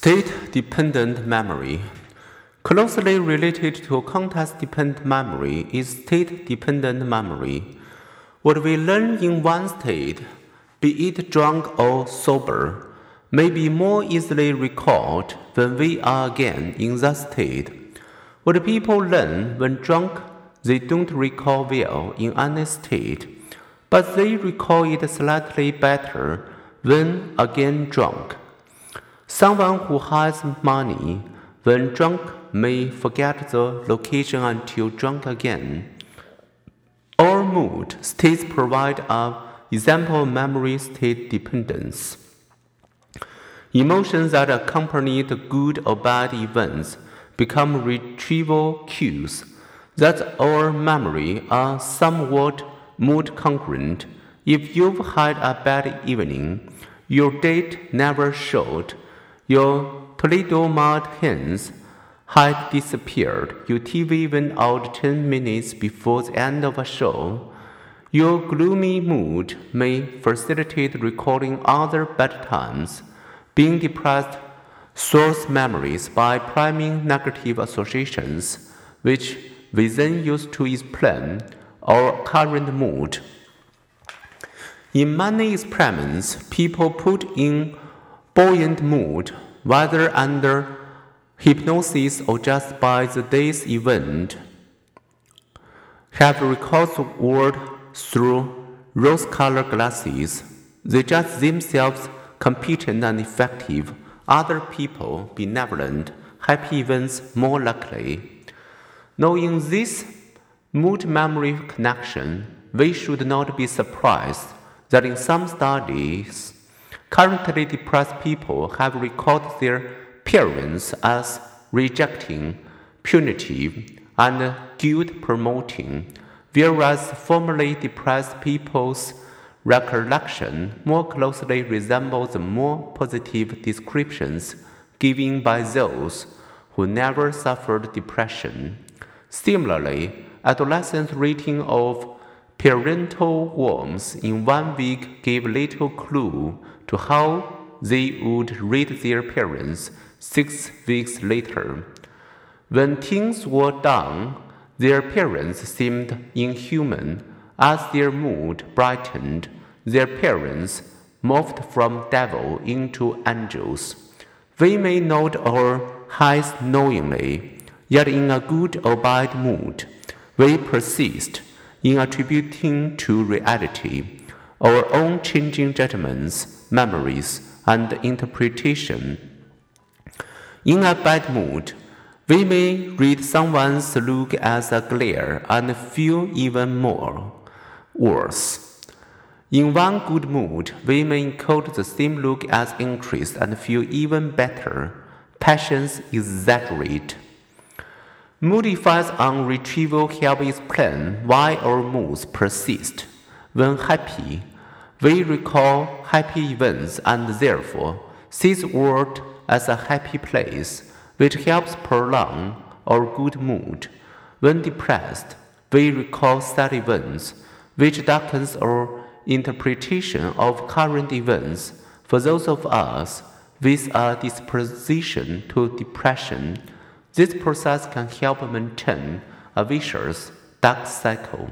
State dependent memory. Closely related to context dependent memory is state dependent memory. What we learn in one state, be it drunk or sober, may be more easily recalled when we are again in that state. What people learn when drunk, they don't recall well in any state, but they recall it slightly better when again drunk. Someone who has money when drunk may forget the location until drunk again. Our mood states provide a example of memory state dependence. Emotions that accompany the good or bad events become retrieval cues that our memory are somewhat mood congruent. If you've had a bad evening, your date never showed your Toledo mud hens had disappeared. Your TV went out 10 minutes before the end of a show. Your gloomy mood may facilitate recalling other bad times. Being depressed stores memories by priming negative associations, which we then use to explain our current mood. In many experiments, people put in buoyant mood, whether under hypnosis or just by the day's event, have recalled the world through rose colored glasses. They judge themselves competent and effective, other people benevolent, happy events more likely. Knowing this mood memory connection, we should not be surprised that in some studies, Currently depressed people have recalled their parents as rejecting, punitive, and guilt promoting, whereas formerly depressed people's recollection more closely resembles the more positive descriptions given by those who never suffered depression. Similarly, adolescents' rating of parental warmth in one week gave little clue to how they would rate their parents six weeks later. When things were done, their parents seemed inhuman. As their mood brightened, their parents moved from devil into angels. We may nod our heads knowingly, yet in a good or bad mood, we persist in attributing to reality our own changing judgments memories, and interpretation. In a bad mood, we may read someone's look as a glare and feel even more worse. In one good mood, we may encode the same look as interest and feel even better. Passions exaggerate. Mood effects on retrieval help explain why our moods persist. When happy, we recall happy events and therefore see the world as a happy place, which helps prolong our good mood. When depressed, we recall sad events, which darkens our interpretation of current events. For those of us with a disposition to depression, this process can help maintain a vicious dark cycle.